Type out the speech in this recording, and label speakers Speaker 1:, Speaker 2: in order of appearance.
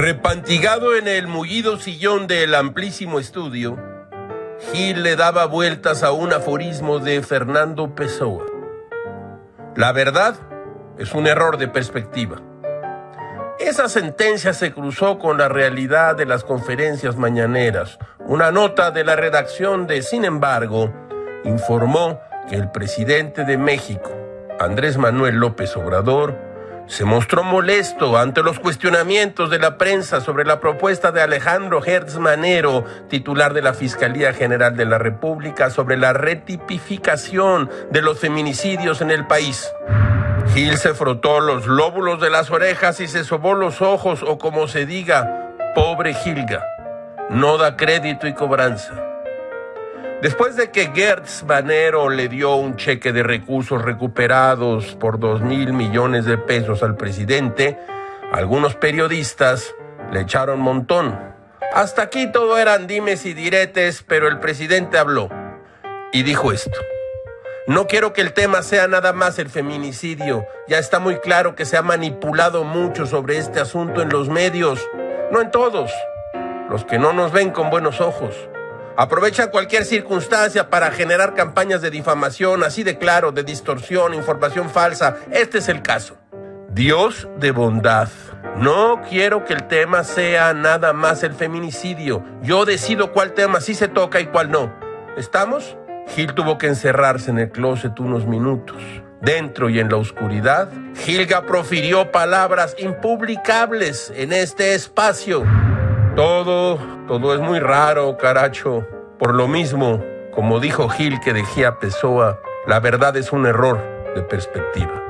Speaker 1: Apantigado en el mullido sillón del amplísimo estudio, Gil le daba vueltas a un aforismo de Fernando Pessoa. La verdad es un error de perspectiva. Esa sentencia se cruzó con la realidad de las conferencias mañaneras. Una nota de la redacción de Sin embargo informó que el presidente de México, Andrés Manuel López Obrador, se mostró molesto ante los cuestionamientos de la prensa sobre la propuesta de Alejandro Hertz Manero, titular de la Fiscalía General de la República, sobre la retipificación de los feminicidios en el país. Gil se frotó los lóbulos de las orejas y se sobó los ojos, o como se diga, pobre Gilga, no da crédito y cobranza. Después de que Gertz Banero le dio un cheque de recursos recuperados por dos mil millones de pesos al presidente, algunos periodistas le echaron montón. Hasta aquí todo eran dimes y diretes, pero el presidente habló y dijo esto. No quiero que el tema sea nada más el feminicidio. Ya está muy claro que se ha manipulado mucho sobre este asunto en los medios. No en todos. Los que no nos ven con buenos ojos. Aprovechan cualquier circunstancia para generar campañas de difamación, así de claro, de distorsión, información falsa. Este es el caso. Dios de bondad. No quiero que el tema sea nada más el feminicidio. Yo decido cuál tema sí se toca y cuál no. ¿Estamos? Gil tuvo que encerrarse en el closet unos minutos. Dentro y en la oscuridad, Gilga profirió palabras impublicables en este espacio. Todo, todo es muy raro, caracho. Por lo mismo, como dijo Gil que dejía Pessoa, la verdad es un error de perspectiva.